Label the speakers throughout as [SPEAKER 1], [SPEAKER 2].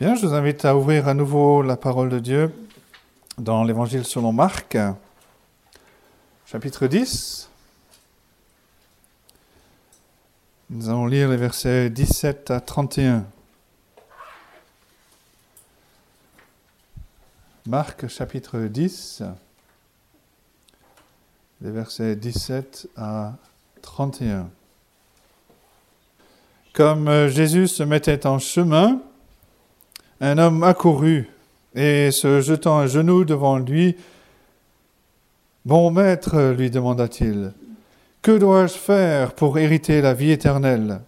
[SPEAKER 1] Bien, je vous invite à ouvrir à nouveau la parole de Dieu dans l'Évangile selon Marc, chapitre 10. Nous allons lire les versets 17 à 31. Marc, chapitre 10, les versets 17 à 31. Comme Jésus se mettait en chemin, un homme accourut et se jetant à genoux devant lui, Bon maître, lui demanda-t-il, que dois-je faire pour hériter la vie éternelle?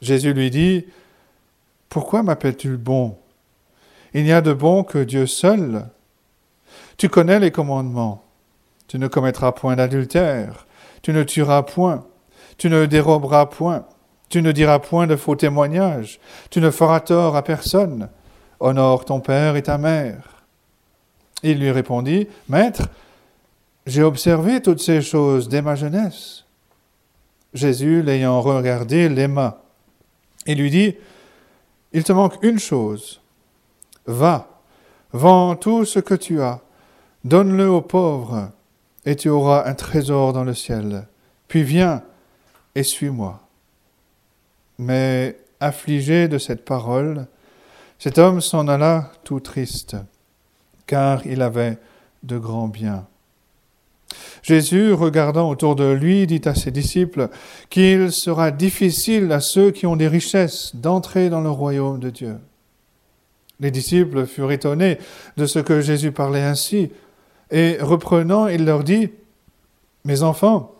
[SPEAKER 1] Jésus lui dit, Pourquoi m'appelles-tu bon? Il n'y a de bon que Dieu seul. Tu connais les commandements. Tu ne commettras point d'adultère, tu ne tueras point, tu ne déroberas point, tu ne diras point de faux témoignages. Tu ne feras tort à personne. Honore ton père et ta mère. Il lui répondit, Maître, j'ai observé toutes ces choses dès ma jeunesse. Jésus, l'ayant regardé, l'aima et lui dit, Il te manque une chose. Va, vends tout ce que tu as, donne-le aux pauvres, et tu auras un trésor dans le ciel. Puis viens et suis-moi. Mais affligé de cette parole, cet homme s'en alla tout triste, car il avait de grands biens. Jésus, regardant autour de lui, dit à ses disciples qu'il sera difficile à ceux qui ont des richesses d'entrer dans le royaume de Dieu. Les disciples furent étonnés de ce que Jésus parlait ainsi, et reprenant, il leur dit, Mes enfants,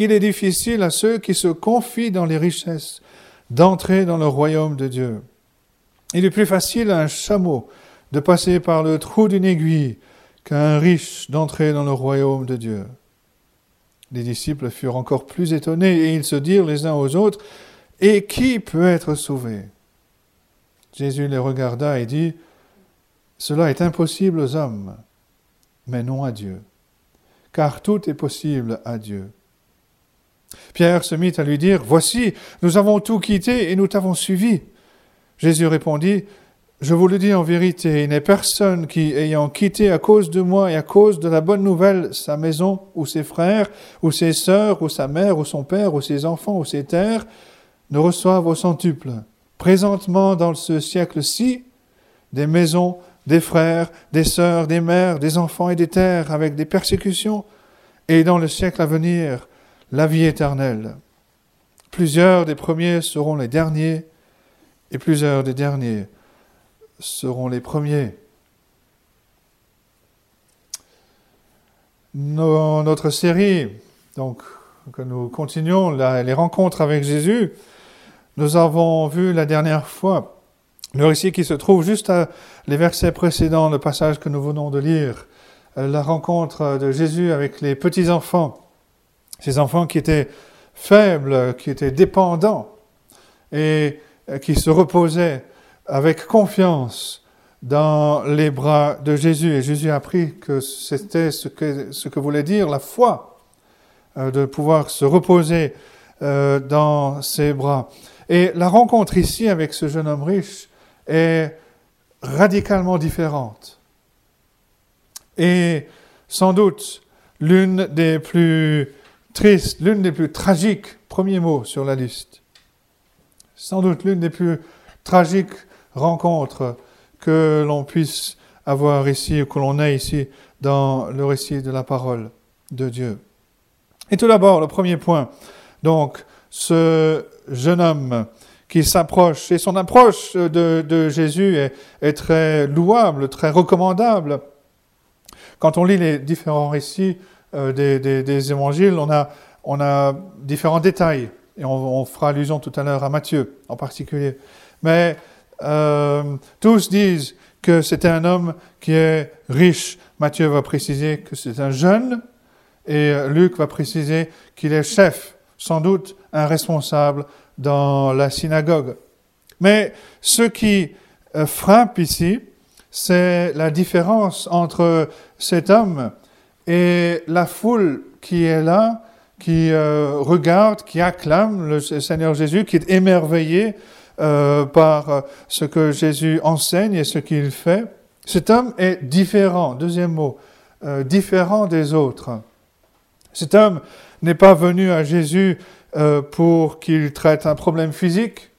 [SPEAKER 1] qu'il est difficile à ceux qui se confient dans les richesses d'entrer dans le royaume de Dieu. Il est plus facile à un chameau de passer par le trou d'une aiguille qu'à un riche d'entrer dans le royaume de Dieu. Les disciples furent encore plus étonnés et ils se dirent les uns aux autres, Et qui peut être sauvé? Jésus les regarda et dit, Cela est impossible aux hommes, mais non à Dieu, car tout est possible à Dieu. Pierre se mit à lui dire, Voici, nous avons tout quitté et nous t'avons suivi. Jésus répondit, Je vous le dis en vérité, il n'est personne qui, ayant quitté à cause de moi et à cause de la bonne nouvelle sa maison, ou ses frères, ou ses sœurs, ou sa mère, ou son père, ou ses enfants, ou ses terres, ne reçoive au centuple. Présentement, dans ce siècle-ci, des maisons, des frères, des sœurs, des mères, des enfants et des terres, avec des persécutions, et dans le siècle à venir, la vie éternelle. Plusieurs des premiers seront les derniers, et plusieurs des derniers seront les premiers. notre série, donc, que nous continuons, les rencontres avec Jésus, nous avons vu la dernière fois le récit qui se trouve juste à les versets précédents, le passage que nous venons de lire, la rencontre de Jésus avec les petits-enfants ces enfants qui étaient faibles, qui étaient dépendants et qui se reposaient avec confiance dans les bras de Jésus. Et Jésus a appris que c'était ce que, ce que voulait dire la foi, euh, de pouvoir se reposer euh, dans ses bras. Et la rencontre ici avec ce jeune homme riche est radicalement différente. Et sans doute l'une des plus triste, l'une des plus tragiques, premier mot sur la liste. Sans doute l'une des plus tragiques rencontres que l'on puisse avoir ici, ou que l'on ait ici dans le récit de la parole de Dieu. Et tout d'abord, le premier point, donc, ce jeune homme qui s'approche, et son approche de, Jésus est, est, très louable, très recommandable. Quand on lit les différents récits euh, des, évangiles, on a, on a différents détails. Et on, fera allusion tout à l'heure à Matthieu en particulier. Mais euh, tous disent que c'était un homme qui est riche. Matthieu va préciser que c'est un jeune et Luc va préciser qu'il est chef, sans doute un responsable dans la synagogue. Mais ce qui euh, frappe ici, c'est la différence entre cet homme et la foule qui est là, qui euh, regarde, qui acclame le Seigneur Jésus, qui est émerveillé euh, par ce que Jésus enseigne et ce qu'il fait. Cet homme est différent, deuxième mot, différent des autres. Cet homme n'est pas venu à Jésus pour qu'il traite un problème physique.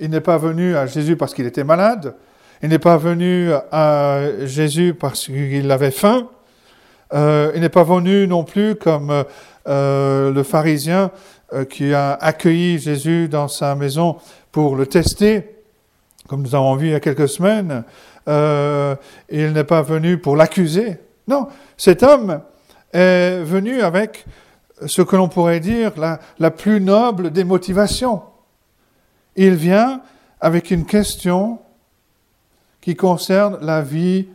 [SPEAKER 1] Il n'est pas venu à Jésus parce qu'il était malade. Il n'est pas venu à Jésus parce qu'il avait faim. Euh, il n'est pas venu non plus comme euh, le pharisien euh, qui a accueilli Jésus dans sa maison pour le tester, comme nous avons vu il y a quelques semaines. il n'est pas venu pour l'accuser. Non, cet homme est venu avec ce que l'on pourrait dire la plus noble des motivations. Il vient avec une question qui concerne la vie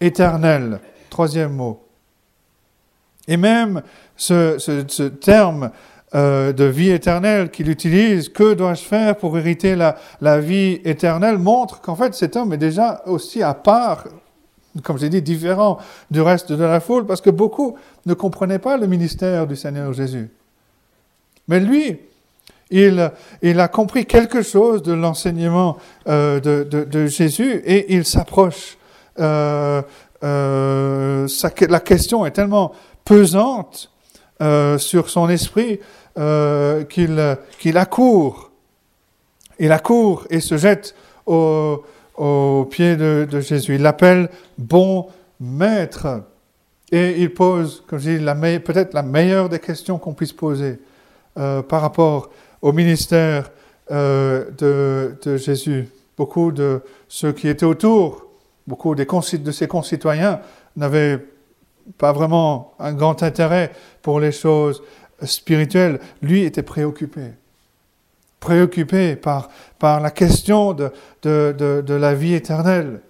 [SPEAKER 1] éternelle. Troisième mot. Et même ce, terme euh, de vie éternelle qu'il utilise, que dois-je faire pour hériter la, vie éternelle, montre qu'en fait cet homme est déjà aussi à part, comme j'ai dit, différent du reste de la foule, parce que beaucoup ne comprenaient pas le ministère du Seigneur Jésus. Mais lui, il, a compris quelque chose de l'enseignement euh, de, de, Jésus et il s'approche. Euh, la question est tellement pesante euh, sur son esprit euh, qu'il accourt. Il accourt et se jette au, au pied de, Jésus. Il l'appelle bon maître. Et il pose, comme je dis, peut-être la meilleure des questions qu'on puisse poser euh, par rapport au ministère de, de, Jésus. Beaucoup de ceux qui étaient autour, beaucoup des de ses concitoyens n'avaient pas vraiment un grand intérêt pour les choses spirituelles, lui était préoccupé. Préoccupé par, par la question de, de, de, la vie éternelle.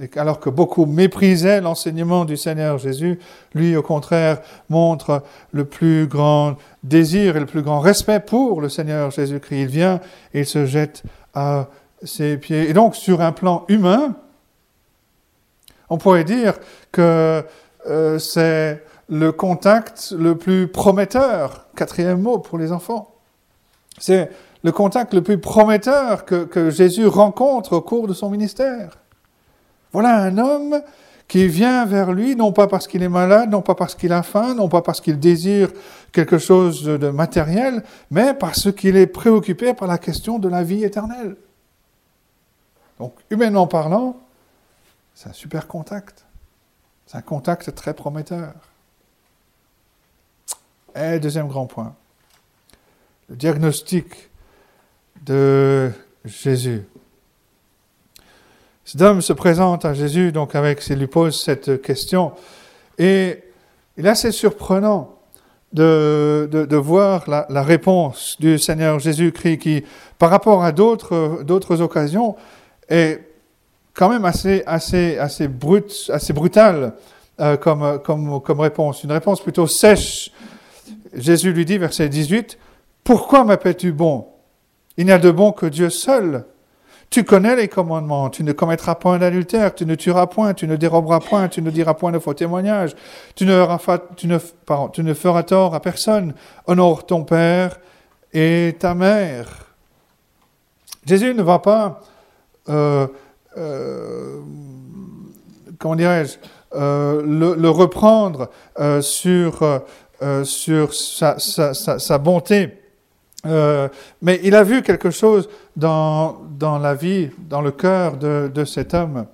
[SPEAKER 1] Et alors que beaucoup méprisaient l'enseignement du Seigneur Jésus, lui, au contraire, montre le plus grand désir et le plus grand respect pour le Seigneur Jésus-Christ. Il vient et il se jette à ses pieds. Et donc, sur un plan humain, on pourrait dire que euh, c'est le contact le plus prometteur, quatrième mot pour les enfants. C'est le contact le plus prometteur que, que, Jésus rencontre au cours de son ministère. Voilà un homme qui vient vers lui, non pas parce qu'il est malade, non pas parce qu'il a faim, non pas parce qu'il désire quelque chose de matériel, mais parce qu'il est préoccupé par la question de la vie éternelle. Donc, humainement parlant, c'est un super contact. C'est un contact très prometteur. Et deuxième grand point, le diagnostic de Jésus. Cet homme se présente à Jésus, donc avec, il lui pose cette question, et il est assez surprenant de, de, voir la, la, réponse du Seigneur Jésus-Christ qui, par rapport à d'autres, d'autres occasions, est quand même assez, assez, assez, brut, assez brutal euh, comme, comme, comme réponse, une réponse plutôt sèche. Jésus lui dit, verset 18, Pourquoi m'appelles-tu bon? Il n'y a de bon que Dieu seul. Tu connais les commandements, tu ne commettras point d'adultère, tu ne tueras point, tu ne déroberas point, tu ne diras point de faux témoignages, tu ne, tu ne, tu ne feras tort à personne, honore ton père et ta mère. Jésus ne va pas euh, comment dirais-je, euh, le, reprendre euh, sur, sur sa, bonté. mais il a vu quelque chose dans, dans la vie, dans le cœur de, de cet homme,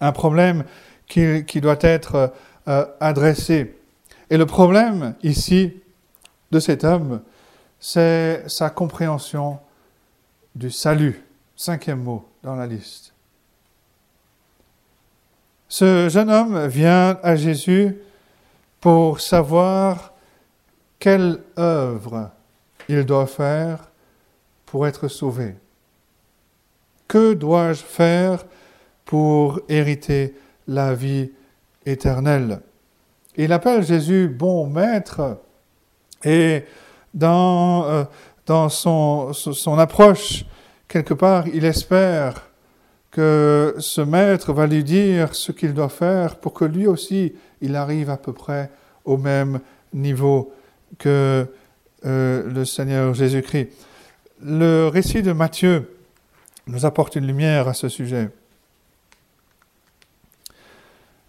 [SPEAKER 1] un problème qui, qui doit être adressé. Et le problème ici de cet homme, c'est sa compréhension du salut. Cinquième mot dans la liste. Ce jeune homme vient à Jésus pour savoir quelle œuvre il doit faire pour être sauvé. Que dois-je faire pour hériter la vie éternelle? Il appelle Jésus bon maître et dans, euh, son approche, quelque part, il espère que ce maître va lui dire ce qu'il doit faire pour que lui aussi, il arrive à peu près au même niveau que euh, le Seigneur Jésus-Christ. Le récit de Matthieu nous apporte une lumière à ce sujet.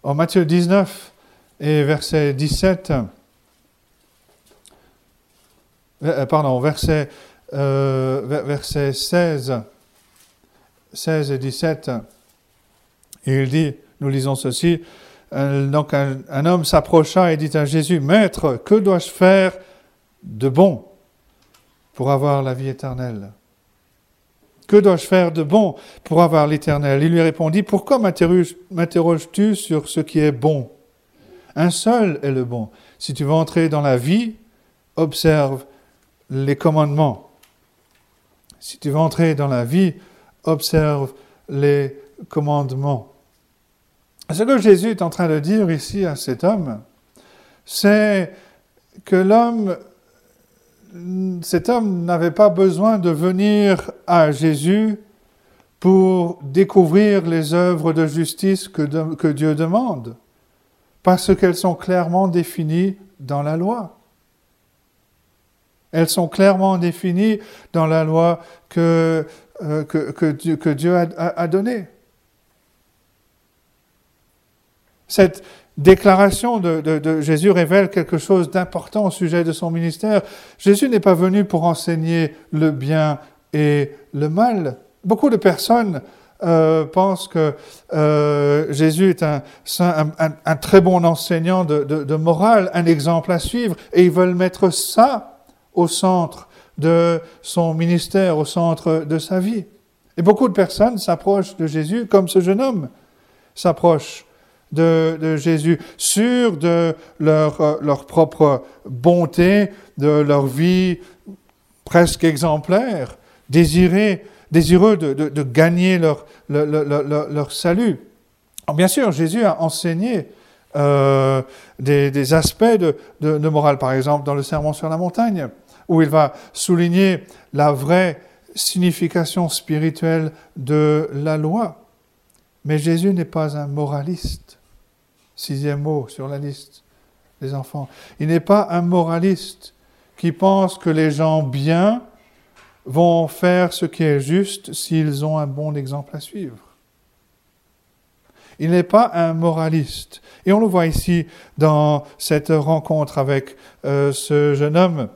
[SPEAKER 1] En Matthieu 19 et verset 17, euh, pardon, verset, euh, verset 16, 16 et 17, il dit, nous lisons ceci, euh, donc un, homme s'approcha et dit à Jésus, Maître, que dois-je faire de bon pour avoir la vie éternelle? Que dois-je faire de bon pour avoir l'éternel? Il lui répondit, Pourquoi m'interroges-tu sur ce qui est bon? Un seul est le bon. Si tu veux entrer dans la vie, observe les commandements. Si tu veux entrer dans la vie, les commandements. Ce que Jésus est en train de dire ici à cet homme, c'est que l'homme, cet homme n'avait pas besoin de venir à Jésus pour découvrir les œuvres de justice que, que Dieu demande, parce qu'elles sont clairement définies dans la loi. Elles sont clairement définies dans la loi que, euh, que, Dieu, a, donnée. Cette déclaration de, Jésus révèle quelque chose d'important au sujet de son ministère. Jésus n'est pas venu pour enseigner le bien et le mal. Beaucoup de personnes euh, pensent que euh, Jésus est un, très bon enseignant de, morale, un exemple à suivre, et ils veulent mettre ça au centre de son ministère, au centre de sa vie. Et beaucoup de personnes s'approchent de Jésus comme ce jeune homme s'approche de, Jésus, sûrs de leur, euh, leur, propre bonté, de leur vie presque exemplaire, désireux de, de, gagner leur, leur, salut. bien sûr, Jésus a enseigné euh, des, des, aspects de, morale, par exemple dans le Sermon sur la montagne, où il va souligner la vraie signification spirituelle de la loi. Mais Jésus n'est pas un moraliste. Sixième mot sur la liste des enfants. Il n'est pas un moraliste qui pense que les gens bien vont faire ce qui est juste s'ils ont un bon exemple à suivre. Il n'est pas un moraliste. Et on le voit ici dans cette rencontre avec euh, ce jeune homme.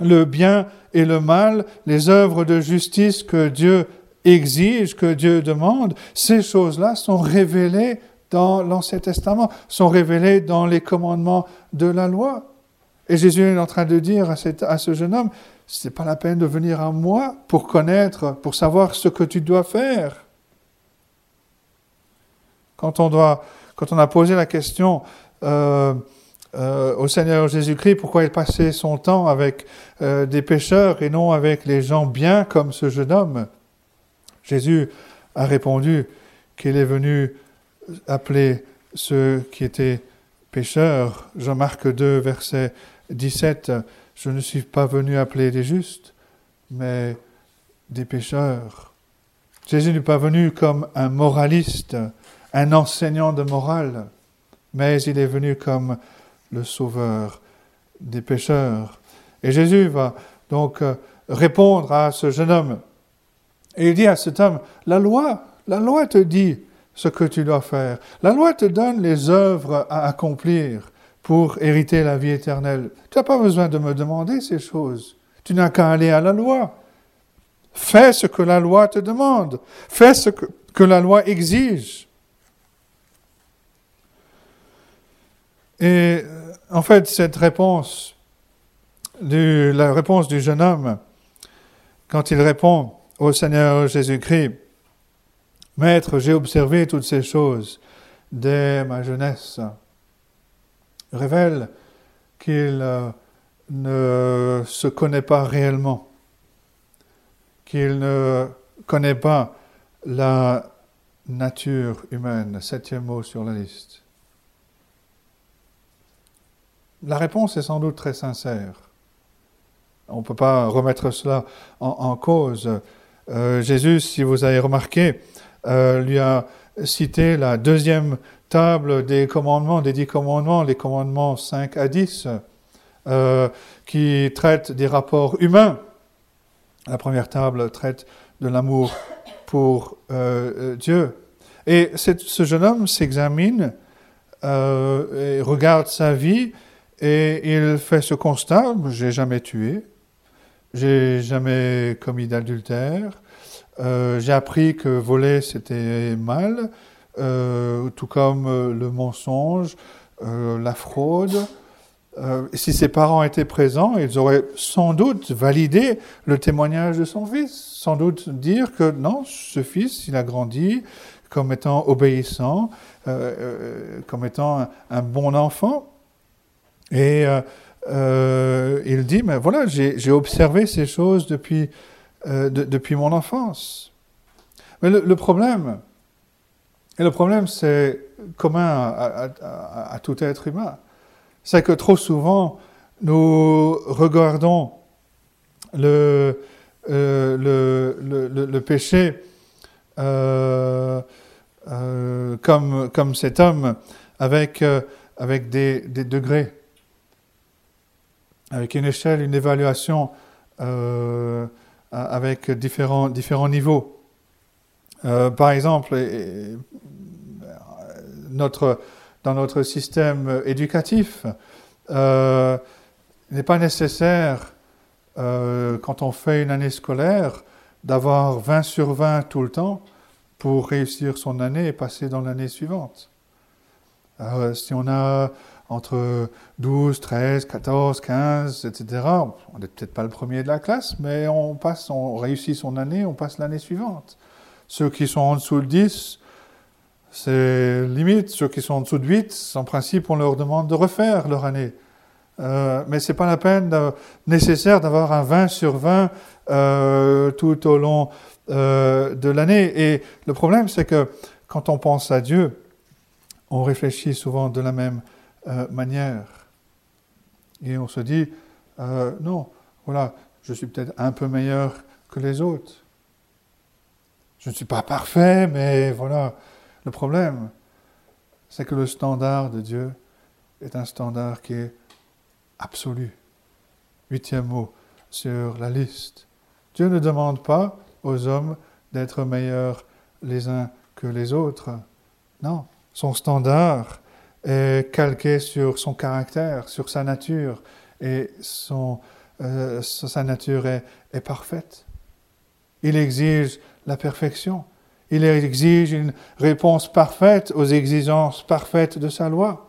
[SPEAKER 1] Le bien et le mal, les œuvres de justice que Dieu exige, que Dieu demande, ces choses-là sont révélées dans l'Ancien Testament, sont révélés dans les commandements de la loi. Et Jésus est en train de dire à, à ce jeune homme, ce n'est pas la peine de venir à moi pour connaître, pour savoir ce que tu dois faire. Quand on, doit, quand on a posé la question euh, euh, au Seigneur Jésus-Christ, pourquoi il passait son temps avec euh, des pécheurs et non avec les gens bien comme ce jeune homme, Jésus a répondu qu'il est venu appeler ceux qui étaient pécheurs. Jean-Marc 2, verset 17, Je ne suis pas venu appeler des justes, mais des pécheurs. Jésus n'est pas venu comme un moraliste, un enseignant de morale, mais il est venu comme le sauveur des pécheurs. Et Jésus va donc euh, répondre à ce jeune homme. Et il dit à cet homme, la loi, la loi te dit, ce que tu dois faire. La loi te donne les œuvres à accomplir pour hériter la vie éternelle. Tu n'as pas besoin de me demander ces choses. Tu n'as qu'à aller à la loi. Fais ce que la loi te demande. Fais ce que, la loi exige. Et en fait, cette réponse, la réponse du jeune homme, quand il répond au Seigneur Jésus-Christ, Maître, j'ai observé toutes ces choses dès ma jeunesse. Révèle qu'il euh, ne se connaît pas réellement, qu'il ne connaît pas la nature humaine. Septième mot sur la liste. La réponse est sans doute très sincère. On ne peut pas remettre cela en, cause. Euh, Jésus, si vous avez remarqué, euh, lui a cité la deuxième table des commandements, des dix commandements, les commandements 5 à 10, euh, qui traitent des rapports humains. La première table traite de l'amour pour Dieu. Et ce jeune homme s'examine et regarde sa vie et il fait ce constat, j'ai jamais tué, j'ai jamais commis d'adultère, euh, j'ai appris que voler c'était mal, euh, tout comme euh, le mensonge, la fraude. si ses parents étaient présents, ils auraient sans doute validé le témoignage de son fils, sans doute dire que non, ce fils, il a grandi comme étant obéissant, comme étant un bon enfant. Et euh, euh, il dit, mais voilà, j'ai observé ces choses depuis, euh, depuis mon enfance. Mais le, problème, et le problème c'est commun à, tout être humain, c'est que trop souvent, nous regardons le, le, le, péché comme, comme cet homme avec, avec des, des degrés avec une échelle, une évaluation euh, avec différents, différents niveaux. Euh, par exemple, notre, dans notre système éducatif, euh, il n'est pas nécessaire, quand on fait une année scolaire, d'avoir 20 sur 20 tout le temps pour réussir son année et passer dans l'année suivante. si on a entre 12, 13, 14, 15, etc. On n'est peut-être pas le premier de la classe, mais on passe, on réussit son année, on passe l'année suivante. Ceux qui sont en dessous de 10, c'est limite. Ceux qui sont en dessous de 8, en principe, on leur demande de refaire leur année. Euh, mais ce n'est pas la peine nécessaire d'avoir un 20 sur 20 euh, tout au long euh, de l'année. Et le problème, c'est que quand on pense à Dieu, on réfléchit souvent de la même euh, manière. Et on se dit, euh, non, voilà, je suis peut-être un peu meilleur que les autres. Je ne suis pas parfait, mais voilà. Le problème, c'est que le standard de Dieu est un standard qui est absolu. Huitième mot sur la liste. Dieu ne demande pas aux hommes d'être meilleurs les uns que les autres. Non, son standard calqué sur son caractère, sur sa nature, et son, euh, sa nature est, parfaite. Il exige la perfection. Il exige une réponse parfaite aux exigences parfaites de sa loi.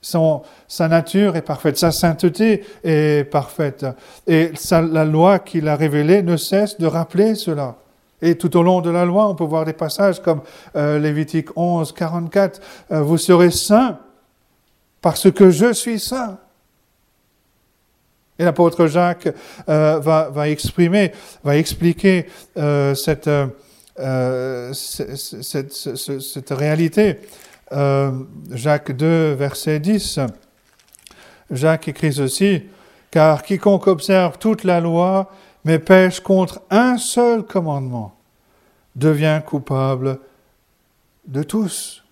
[SPEAKER 1] Son, sa nature est parfaite, sa sainteté est parfaite. Et la loi qu'il a révélée ne cesse de rappeler cela. Et tout au long de la loi, on peut voir des passages comme euh, Lévitique 11, 44, euh, Vous serez saints parce que je suis saint. Et l'apôtre Jacques euh, va, exprimer, va expliquer cette, cette, réalité. Jacques 2, verset 10. Jacques écrit ceci, car quiconque observe toute la loi mais pêche contre un seul commandement, devient coupable de tous.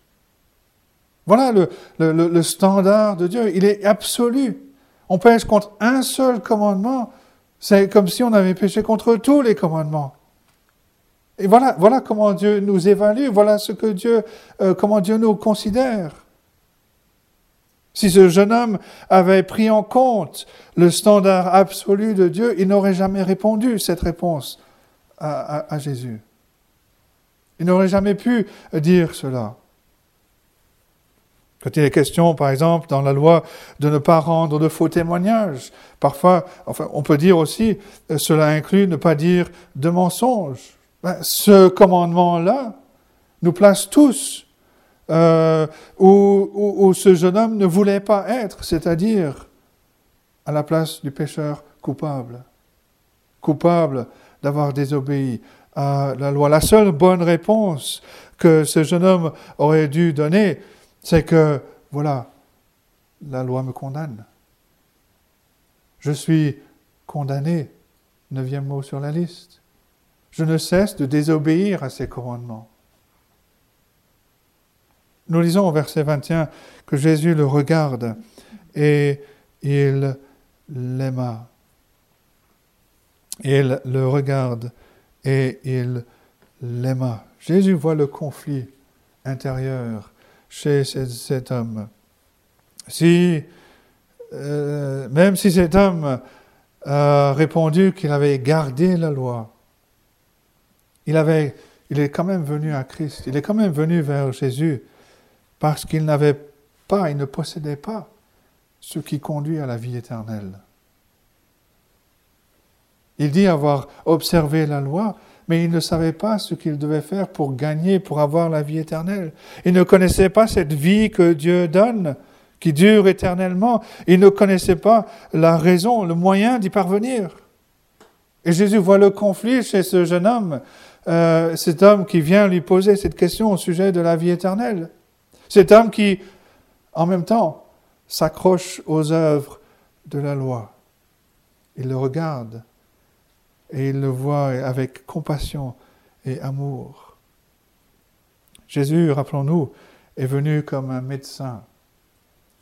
[SPEAKER 1] Voilà le, standard de Dieu. Il est absolu. On pêche contre un seul commandement. C'est comme si on avait péché contre tous les commandements. Et voilà, voilà comment Dieu nous évalue. Voilà ce que Dieu, euh, comment Dieu nous considère. Si ce jeune homme avait pris en compte le standard absolu de Dieu, il n'aurait jamais répondu cette réponse à, Jésus. Il n'aurait jamais pu dire cela. Quand il est question, par exemple, dans la loi, de ne pas rendre de faux témoignages, parfois, on peut dire aussi, euh, cela inclut ne pas dire de mensonges. Ben, ce commandement-là nous place tous euh, où, ce jeune homme ne voulait pas être, c'est-à-dire à la place du pécheur coupable, coupable d'avoir désobéi à la loi. La seule bonne réponse que ce jeune homme aurait dû donner, c'est que, voilà, la loi me condamne. Je suis condamné, neuvième mot sur la liste. Je ne cesse de désobéir à ses commandements. Nous lisons au verset 21 que Jésus le regarde et il l'aima. Il le regarde et il l'aima. Jésus voit le conflit intérieur chez cet homme. Si, euh, même si cet homme a répondu qu'il avait gardé la loi, il, est quand même venu à Christ, il est quand même venu vers Jésus parce qu'il n'avait pas, il ne possédait pas ce qui conduit à la vie éternelle. Il dit avoir observé la loi, mais il ne savait pas ce qu'il devait faire pour gagner, pour avoir la vie éternelle. Il ne connaissait pas cette vie que Dieu donne, qui dure éternellement. Il ne connaissait pas la raison, le moyen d'y parvenir. Et Jésus voit le conflit chez ce jeune homme, euh, cet homme qui vient lui poser cette question au sujet de la vie éternelle. Cet homme qui, en même temps, s'accroche aux œuvres de la loi. Il le regarde et il le voit avec compassion et amour. Jésus, rappelons-nous, est venu comme un médecin,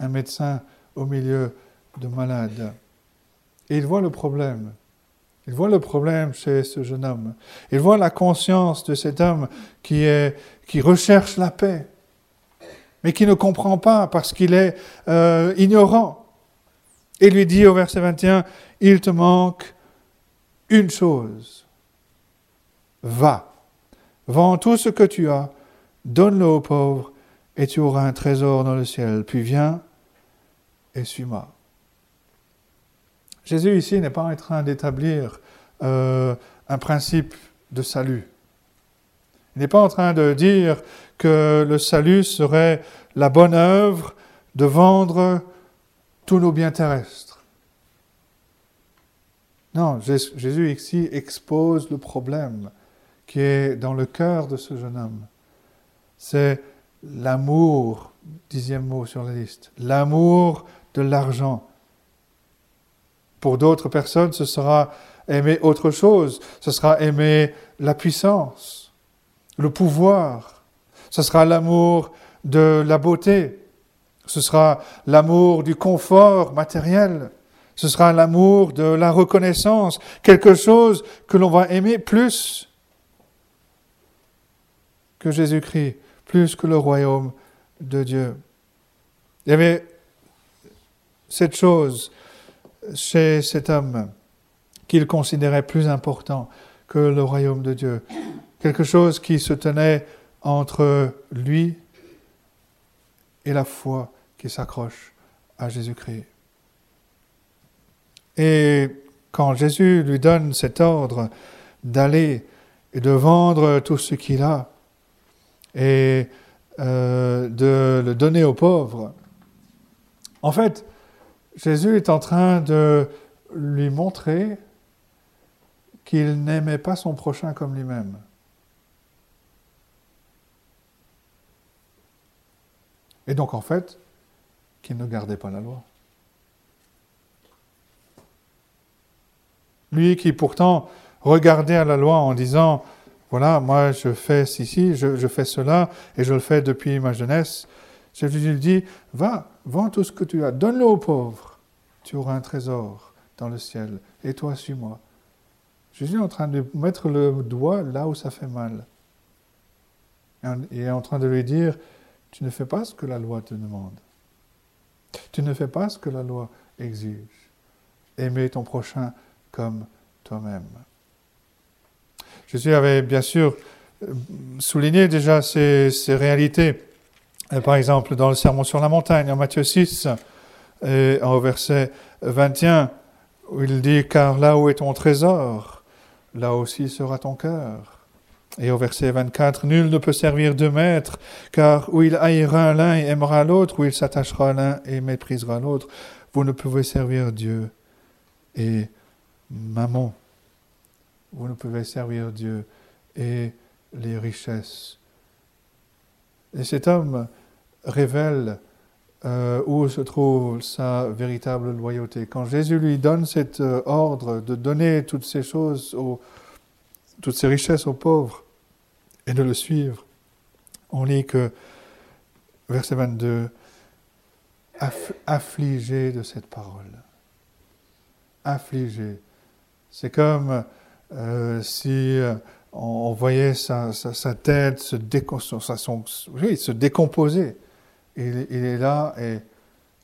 [SPEAKER 1] un médecin au milieu de malades. Et il voit le problème. Il voit le problème chez ce jeune homme. Il voit la conscience de cet homme qui, recherche la paix, mais qui ne comprend pas parce qu'il est euh, ignorant. Et lui dit au verset 21, il te manque une chose. Va, vends tout ce que tu as, donne-le aux pauvres, et tu auras un trésor dans le ciel. Puis viens et suis-moi. Jésus ici n'est pas en train d'établir euh, un principe de salut. Il n'est pas en train de dire que le salut serait la bonne œuvre de vendre tous nos biens terrestres. Non, Jésus ici expose le problème qui est dans le cœur de ce jeune homme. C'est l'amour, dixième mot sur la liste, l'amour de l'argent. Pour d'autres personnes, ce sera aimer autre chose, ce sera aimer la puissance, le pouvoir, ce sera l'amour de la beauté, ce sera l'amour du confort matériel, ce sera l'amour de la reconnaissance, quelque chose que l'on va aimer plus que Jésus-Christ, plus que le royaume de Dieu. Il y avait cette chose chez cet homme qu'il considérait plus important que le royaume de Dieu, quelque chose qui se tenait entre lui et la foi qui s'accroche à Jésus-Christ. Et quand Jésus lui donne cet ordre d'aller et de vendre tout ce qu'il a et euh, de le donner aux pauvres, en fait, Jésus est en train de lui montrer qu'il n'aimait pas son prochain comme lui-même. Et donc, en fait, qu'il ne gardait pas la loi. Lui qui pourtant regardait à la loi en disant, voilà, moi je fais ceci, je, fais cela, et je le fais depuis ma jeunesse. Jésus lui dit, va, vends tout ce que tu as, donne-le aux pauvres, tu auras un trésor dans le ciel, et toi suis-moi. Jésus est en train de mettre le doigt là où ça fait mal. Il est en train de lui dire, tu ne fais pas ce que la loi te demande. Tu ne fais pas ce que la loi exige. Aimer ton prochain comme toi-même. Jésus avait bien sûr souligné déjà ces, réalités. Euh, par exemple, dans le Sermon sur la montagne, en Matthieu 6, et au verset 21, où il dit Car là où est ton trésor, là aussi sera ton cœur. Et au verset 24, Nul ne peut servir deux maîtres, car où il haïra l'un et aimera l'autre, où il s'attachera l'un et méprisera l'autre, vous ne pouvez servir Dieu et maman. Vous ne pouvez servir Dieu et les richesses. Et cet homme révèle euh, où se trouve sa véritable loyauté. Quand Jésus lui donne cet euh, ordre de donner toutes ces choses, toutes ces richesses aux pauvres et de le suivre, on lit que, verset 22, affligé de cette parole. Affligé c'est comme euh, si on, voyait sa, tête se, se décomposer. Il, il est là et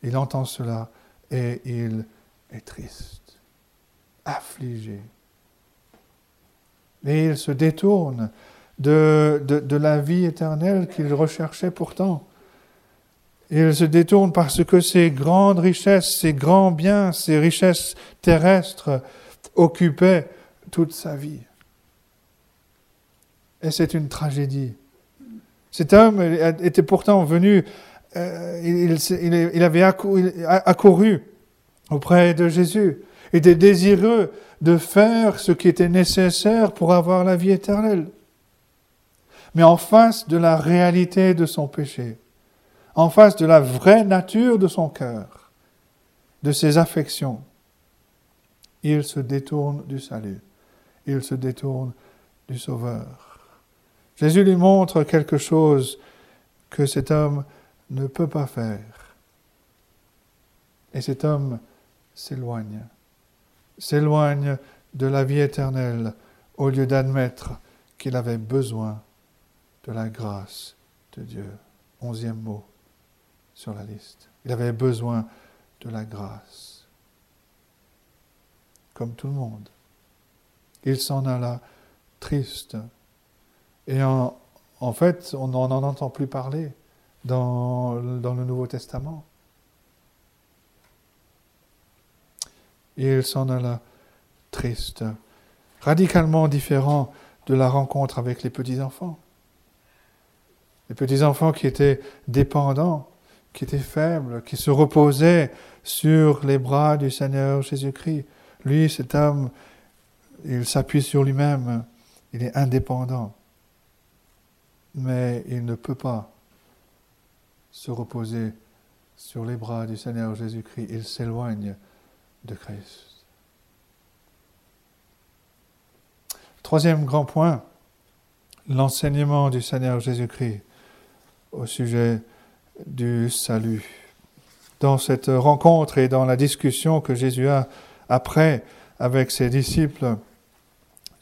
[SPEAKER 1] il entend cela et il est triste, affligé. Et il se détourne de, de, la vie éternelle qu'il recherchait pourtant. Il se détourne parce que ces grandes richesses, ces grands biens, ces richesses terrestres occupaient toute sa vie. Et c'est une tragédie. Cet homme était pourtant venu, euh, il, avait accouru auprès de Jésus, il était désireux de faire ce qui était nécessaire pour avoir la vie éternelle. Mais en face de la réalité de son péché, en face de la vraie nature de son cœur, de ses affections, il se détourne du salut, il se détourne du Sauveur. Jésus lui montre quelque chose que cet homme ne peut pas faire. Et cet homme s'éloigne, s'éloigne de la vie éternelle au lieu d'admettre qu'il avait besoin de la grâce de Dieu. Onzième mot sur la liste. Il avait besoin de la grâce. Comme tout le monde. Il s'en alla triste. Et en, fait, on n'en entend plus parler dans, le Nouveau Testament. Il s'en alla triste, radicalement différent de la rencontre avec les petits-enfants. Les petits-enfants qui étaient dépendants, qui étaient faibles, qui se reposaient sur les bras du Seigneur Jésus-Christ. Lui, cet homme, il s'appuie sur lui-même, il est indépendant. Mais il ne peut pas se reposer sur les bras du Seigneur Jésus-Christ. Il s'éloigne de Christ. Troisième grand point, l'enseignement du Seigneur Jésus-Christ au sujet du salut. Dans cette rencontre et dans la discussion que Jésus a après avec ses disciples,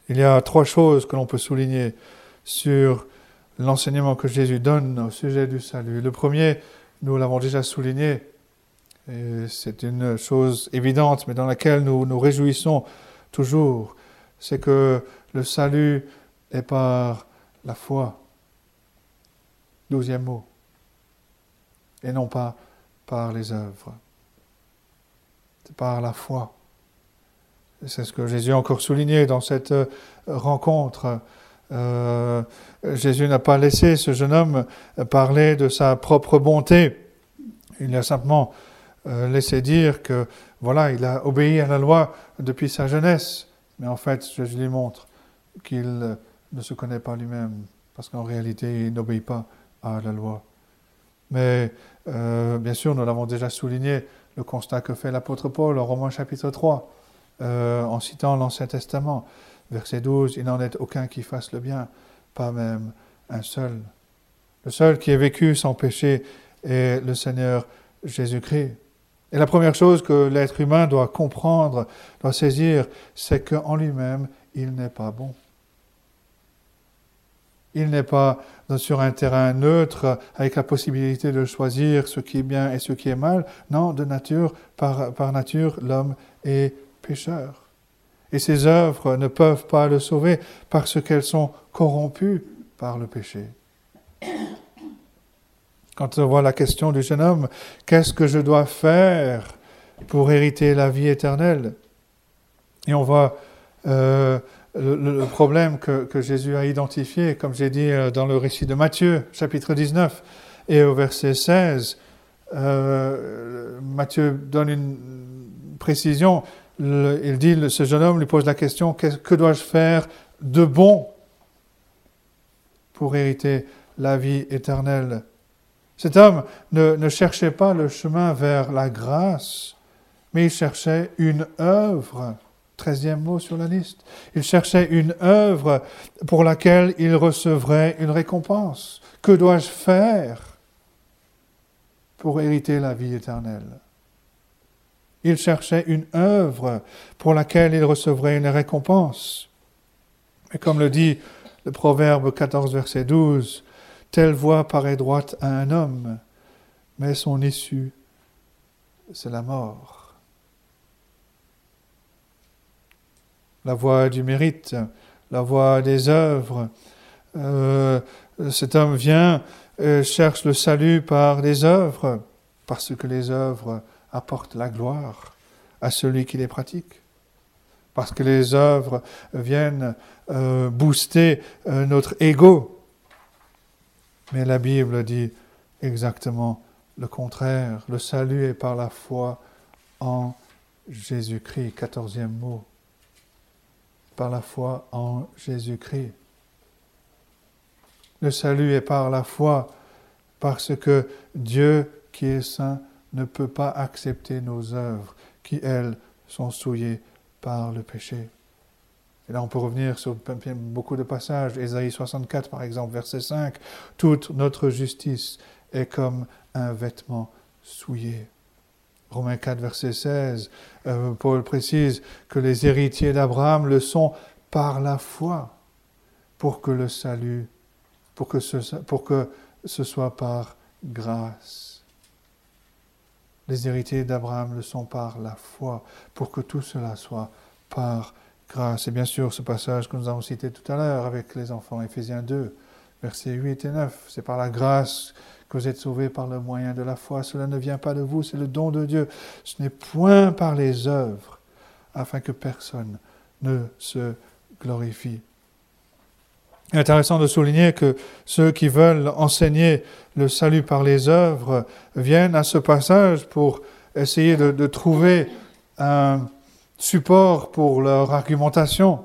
[SPEAKER 1] il y a trois choses que l'on peut souligner sur l'enseignement que Jésus donne au sujet du salut. Le premier, nous l'avons déjà souligné, c'est une chose évidente, mais dans laquelle nous nous réjouissons toujours, c'est que le salut est par la foi. Douzième mot. Et non pas par les œuvres. C'est par la foi. C'est ce que Jésus a encore souligné dans cette rencontre. Euh, Jésus n'a pas laissé ce jeune homme parler de sa propre bonté. Il a simplement euh, laissé dire que, voilà, il a obéi à la loi depuis sa jeunesse. Mais en fait, Jésus lui montre qu'il ne se connaît pas lui-même, parce qu'en réalité, il n'obéit pas à la loi. Mais euh, bien sûr, nous l'avons déjà souligné, le constat que fait l'apôtre Paul en Romains chapitre 3, euh, en citant l'Ancien Testament. Verset 12, il n'en est aucun qui fasse le bien, pas même un seul. Le seul qui ait vécu sans péché est le Seigneur Jésus-Christ. Et la première chose que l'être humain doit comprendre, doit saisir, c'est qu'en lui-même, il n'est pas bon. Il n'est pas sur un terrain neutre avec la possibilité de choisir ce qui est bien et ce qui est mal. Non, de nature, par, par nature, l'homme est pécheur. Et ses œuvres ne peuvent pas le sauver parce qu'elles sont corrompues par le péché. Quand on voit la question du jeune homme, qu'est-ce que je dois faire pour hériter la vie éternelle? Et on voit euh, le, problème que, Jésus a identifié, comme j'ai dit euh, dans le récit de Matthieu, chapitre 19, et au verset 16, euh, Matthieu donne une précision. il dit, ce jeune homme lui pose la question, que, dois-je faire de bon pour hériter la vie éternelle? Cet homme ne, ne cherchait pas le chemin vers la grâce, mais il cherchait une œuvre Treizième mot sur la liste. Il cherchait une œuvre pour laquelle il recevrait une récompense. Que dois-je faire pour hériter la vie éternelle? Il cherchait une œuvre pour laquelle il recevrait une récompense. Et comme le dit le Proverbe 14, verset 12, Telle voie paraît droite à un homme, mais son issue, c'est la mort. La voie du mérite, la voie des œuvres. Euh, cet homme vient, euh, cherche le salut par des œuvres, parce que les œuvres apportent la gloire à celui qui les pratique. Parce que les œuvres viennent euh, booster notre ego mais la Bible dit exactement le contraire. Le salut est par la foi en Jésus-Christ. Quatorzième mot. Par la foi en Jésus-Christ. Le salut est par la foi parce que Dieu qui est saint ne peut pas accepter nos œuvres qui, elles, sont souillées par le péché. Et là, on peut revenir sur beaucoup de passages. Ésaïe 64, par exemple, verset 5. Toute notre justice est comme un vêtement souillé. Romains 4, verset 16, euh, Paul précise que les héritiers d'Abraham le sont par la foi, pour que le salut, pour que ce, pour que ce soit par grâce. Les héritiers d'Abraham le sont par la foi, pour que tout cela soit par grâce. Et bien sûr, ce passage que nous avons cité tout à l'heure avec les enfants, Éphésiens 2, versets 8 et 9, c'est par la grâce que vous êtes sauvés par le moyen de la foi. Cela ne vient pas de vous, c'est le don de Dieu. Ce n'est point par les œuvres, afin que personne ne se glorifie. Il est intéressant de souligner que ceux qui veulent enseigner le salut par les œuvres viennent à ce passage pour essayer de, de trouver un, support pour leur argumentation.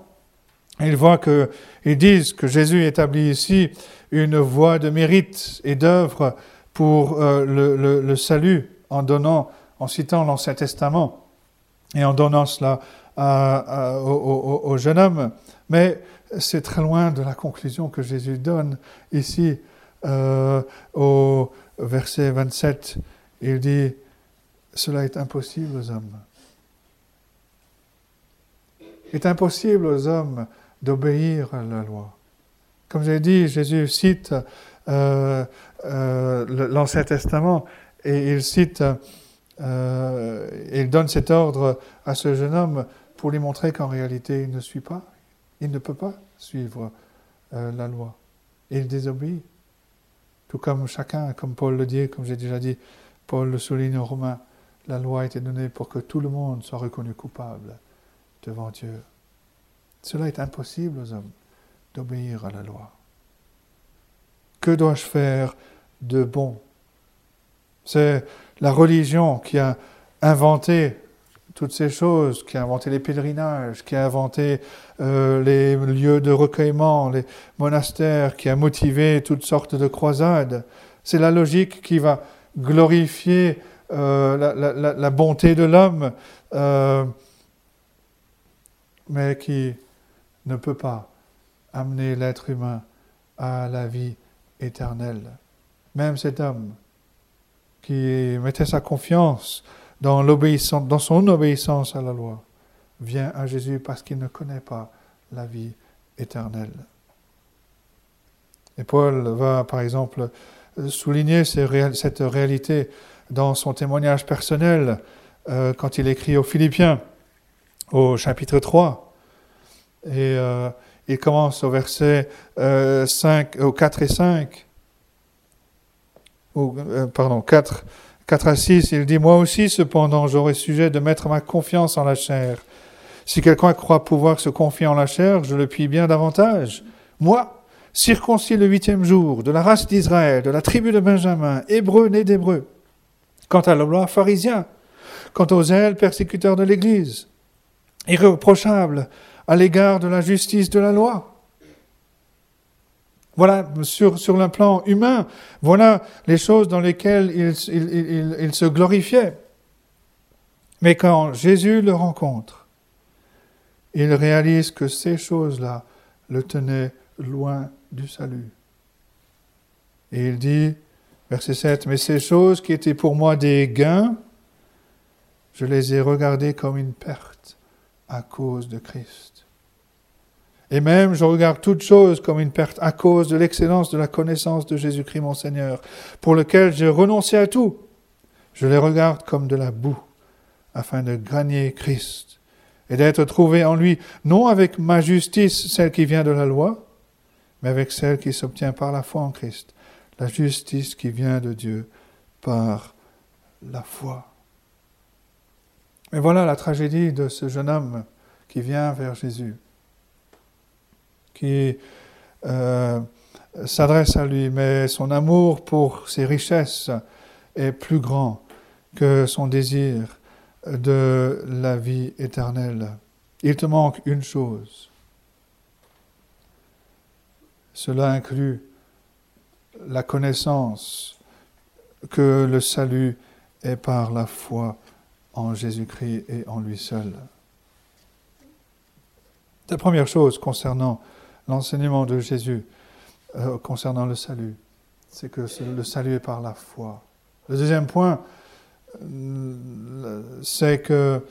[SPEAKER 1] Ils voient que, ils disent que Jésus établit ici une voie de mérite et d'œuvre pour euh, le, salut en donnant, en citant l'Ancien Testament et en donnant cela au, jeune homme. Mais c'est très loin de la conclusion que Jésus donne ici euh, au verset 27. Il dit, cela est impossible aux hommes est impossible aux hommes d'obéir à la loi. Comme j'ai dit, Jésus cite euh, euh, l'Ancien Testament et il cite, euh, il donne cet ordre à ce jeune homme pour lui montrer qu'en réalité il ne suit pas, il ne peut pas suivre la loi. Il désobéit. Tout comme chacun, comme Paul le dit, comme j'ai déjà dit, Paul le souligne aux Romains, la loi a été donnée pour que tout le monde soit reconnu coupable devant Dieu. Cela est impossible aux hommes d'obéir à la loi. Que dois-je faire de bon? C'est la religion qui a inventé toutes ces choses, qui a inventé les pèlerinages, qui a inventé euh, les lieux de recueillement, les monastères, qui a motivé toutes sortes de croisades. C'est la logique qui va glorifier euh, la, bonté de l'homme. Euh, mais qui ne peut pas amener l'être humain à la vie éternelle. Même cet homme qui mettait sa confiance dans, dans son obéissance à la loi vient à Jésus parce qu'il ne connaît pas la vie éternelle. Et Paul va, par exemple, souligner cette réalité dans son témoignage personnel euh, quand il écrit aux Philippiens au chapitre 3. Et euh, il commence au verset 5, euh, au 4 et 5. Ou, euh, pardon, 4, 4 à 6. Il dit Moi aussi, cependant, j'aurai sujet de mettre ma confiance en la chair. Si quelqu'un croit pouvoir se confier en la chair, je le puis bien davantage. Moi, circoncis le huitième jour, de la race d'Israël, de la tribu de Benjamin, hébreu né d'hébreu. Quant à la loi, pharisien. Quant aux ailes, persécuteurs de l'Église irréprochable à l'égard de la justice de la loi. Voilà, sur, sur le plan humain, voilà les choses dans lesquelles il, il, se glorifiait. Mais quand Jésus le rencontre, il réalise que ces choses-là le tenaient loin du salut. Et il dit, verset 7, Mais ces choses qui étaient pour moi des gains, je les ai regardées comme une perte à cause de Christ. Et même, je regarde toutes choses comme une perte à cause de l'excellence de la connaissance de Jésus-Christ mon Seigneur, pour lequel j'ai renoncé à tout. Je les regarde comme de la boue, afin de gagner Christ et d'être trouvé en lui, non avec ma justice, celle qui vient de la loi, mais avec celle qui s'obtient par la foi en Christ, la justice qui vient de Dieu par la foi. Mais voilà la tragédie de ce jeune homme qui vient vers Jésus qui euh, s'adresse à lui, mais son amour pour ses richesses est plus grand que son désir de la vie éternelle. Il te manque une chose. Cela inclut la connaissance que le salut est par la foi en Jésus-Christ et en lui seul. La première chose concernant l'enseignement de Jésus euh, concernant le salut. C'est que le salut est par la foi. Le deuxième point, euh, c'est que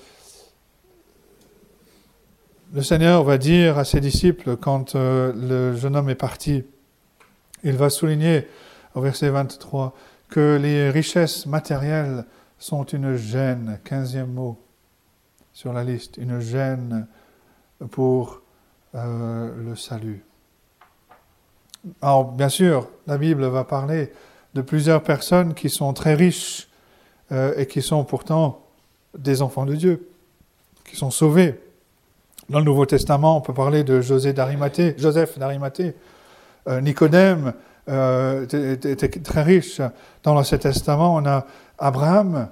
[SPEAKER 1] le Seigneur va dire à ses disciples quand euh, le jeune homme est parti, il va souligner au verset 23 que les richesses matérielles sont une gêne, quinzième mot sur la liste, une gêne pour euh, le salut. Alors, bien sûr, la Bible va parler de plusieurs personnes qui sont très riches euh, et qui sont pourtant des enfants de Dieu, qui sont sauvés. Dans le Nouveau Testament, on peut parler de José Joseph d'Arimathée, euh, Nicodème était, très riche. Dans l'Ancien Testament, on a Abraham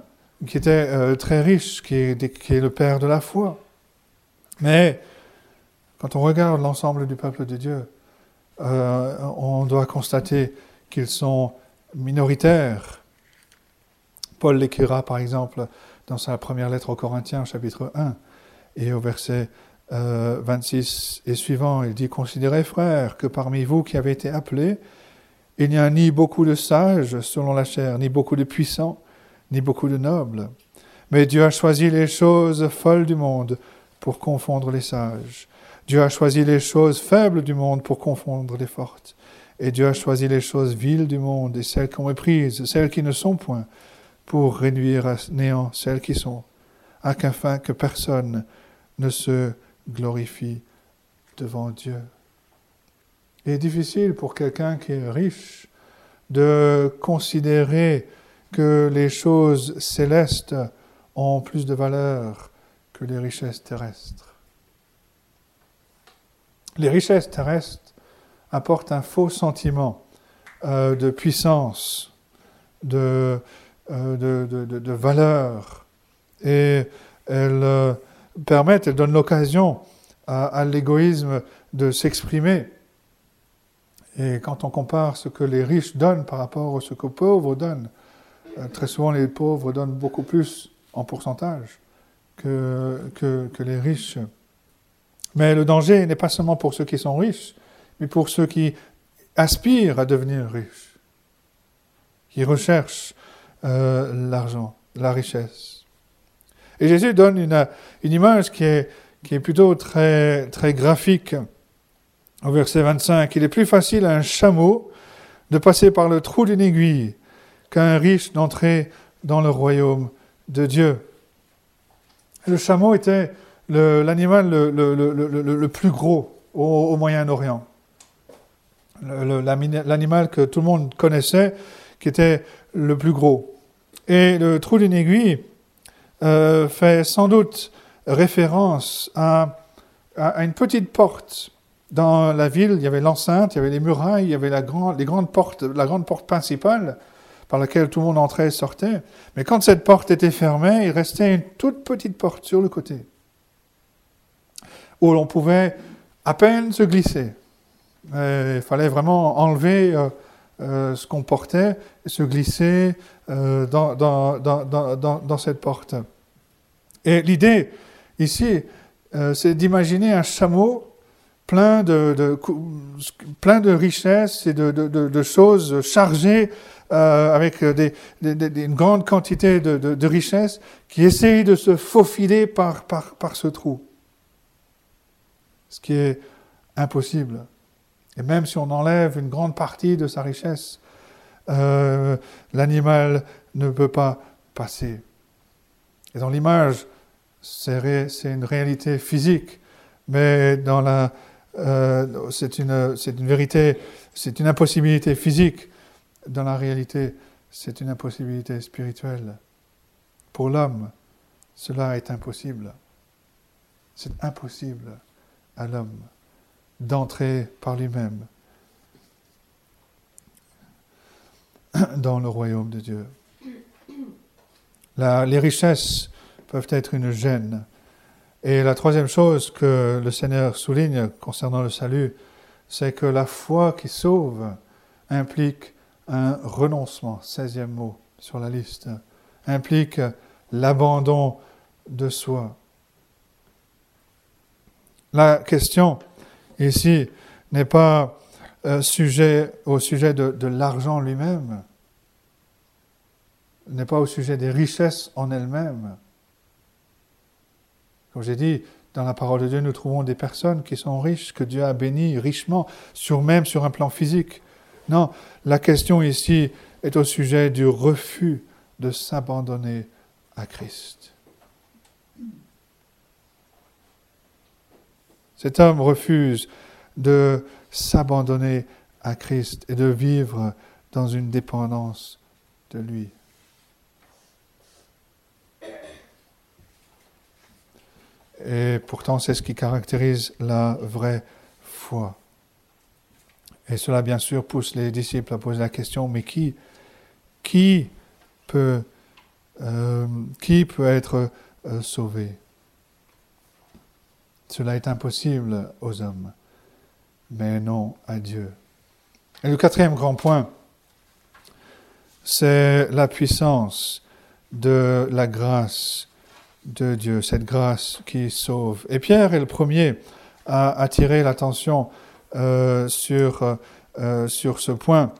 [SPEAKER 1] qui était très riche, qui est, le père de la foi. Mais quand on regarde l'ensemble du peuple de Dieu, euh, on doit constater qu'ils sont minoritaires. Paul l'écrira par exemple dans sa première lettre aux Corinthiens, chapitre 1, et au verset 26 euh, et suivant, il dit Considérez, frères, que parmi vous qui avez été appelés, il n'y a ni beaucoup de sages selon la chair, ni beaucoup de puissants, ni beaucoup de nobles. Mais Dieu a choisi les choses folles du monde pour confondre les sages. Dieu a choisi les choses faibles du monde pour confondre les fortes. Et Dieu a choisi les choses viles du monde et celles qu'on méprise, celles qui ne sont point, pour réduire à néant celles qui sont, afin que personne ne se glorifie devant Dieu. Il est difficile pour quelqu'un qui est riche de considérer que les choses célestes ont plus de valeur que les richesses terrestres. Les richesses terrestres apportent un faux sentiment euh, de puissance, de, euh, de, valeur, et elles euh, permettent, elles donnent l'occasion à, l'égoïsme de s'exprimer. Et quand on compare ce que les riches donnent par rapport à ce que les pauvres donnent, très souvent les pauvres donnent beaucoup plus en pourcentage que, que, que les riches. Mais le danger n'est pas seulement pour ceux qui sont riches, mais pour ceux qui aspirent à devenir riches, qui recherchent euh, l'argent, la richesse. Et Jésus donne une, une image qui est, qui est plutôt très, très graphique. Au verset 25, il est plus facile à un chameau de passer par le trou d'une aiguille qu'à un riche d'entrer dans le royaume de Dieu. Le chameau était l'animal le, plus gros au, Moyen-Orient. L'animal que tout le monde connaissait, qui était le plus gros. Et le trou d'une aiguille euh, fait sans doute référence à, à, une petite porte. Dans la ville, il y avait l'enceinte, il y avait les murailles, il y avait la grande, les grandes portes, la grande porte principale par laquelle tout le monde entrait et sortait. Mais quand cette porte était fermée, il restait une toute petite porte sur le côté où l'on pouvait à peine se glisser. il fallait vraiment enlever euh, euh, ce qu'on portait et se glisser euh, dans, dans, cette porte. Et l'idée ici, c'est d'imaginer un chameau plein de, de, plein de richesses et de, de choses chargées avec des, une grande quantité de, richesses qui essayent de se faufiler par, par, par ce trou ce qui est impossible. Et même si on enlève une grande partie de sa richesse, euh, l'animal ne peut pas passer. Et dans l'image, c'est une réalité physique, mais dans la, euh, c'est une, une vérité, c'est une impossibilité physique. Dans la réalité, c'est une impossibilité spirituelle. Pour l'homme, cela est impossible. C'est impossible à l'homme d'entrer par lui-même dans le royaume de Dieu. les richesses peuvent être une gêne. Et la troisième chose que le Seigneur souligne concernant le salut, c'est que la foi qui sauve implique un renoncement, 16e mot sur la liste, implique l'abandon de soi. La question ici n'est pas euh, au sujet de, l'argent lui-même, n'est pas au sujet des richesses en elles-mêmes. Comme j'ai dit, dans la parole de Dieu, nous trouvons des personnes qui sont riches, que Dieu a bénies richement, même sur un plan physique. Non, la question ici est au sujet du refus de s'abandonner à Christ. Cet homme refuse de s'abandonner à Christ et de vivre dans une dépendance de lui. Et pourtant, c'est ce qui caractérise la vraie foi. Et cela, bien sûr, pousse les disciples à poser la question, mais qui, euh, peut être euh, sauvé? Cela est impossible aux hommes, mais non à Dieu. Et le quatrième grand point, c'est la puissance de la grâce de Dieu, cette grâce qui sauve. Et Pierre est le premier à attirer l'attention euh, sur, euh, sur ce point.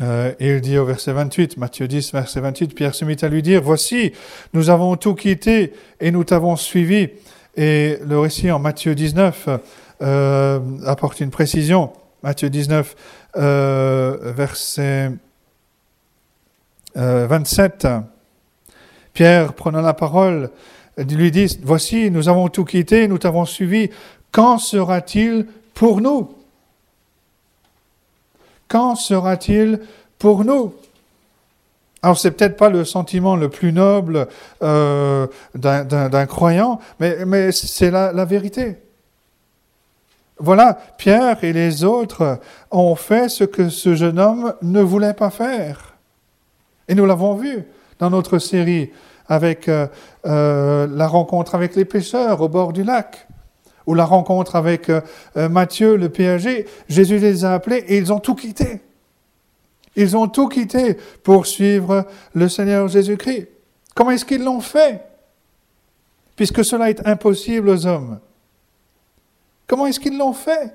[SPEAKER 1] Euh, il dit au verset 28, Matthieu 10, verset 28, Pierre se mit à lui dire, Voici, nous avons tout quitté et nous t'avons suivi. Et le récit en Matthieu 19 apporte une précision. Matthieu 19, verset 27. Pierre, prenant la parole, lui dit, Voici, nous avons tout quitté, nous t'avons suivi. Quand sera-t-il pour nous? Quand sera-t-il pour nous? Alors c'est peut-être pas le sentiment le plus noble euh, d'un croyant, mais, c'est la, la, vérité. Voilà, Pierre et les autres ont fait ce que ce jeune homme ne voulait pas faire. Et nous l'avons vu dans notre série avec euh, euh, la rencontre avec les pêcheurs au bord du lac, ou la rencontre avec euh, Matthieu, le péager. Jésus les a appelés et ils ont tout quitté. Ils ont tout quitté pour suivre le Seigneur Jésus-Christ. Comment est-ce qu'ils l'ont fait? Puisque cela est impossible aux hommes. Comment est-ce qu'ils l'ont fait?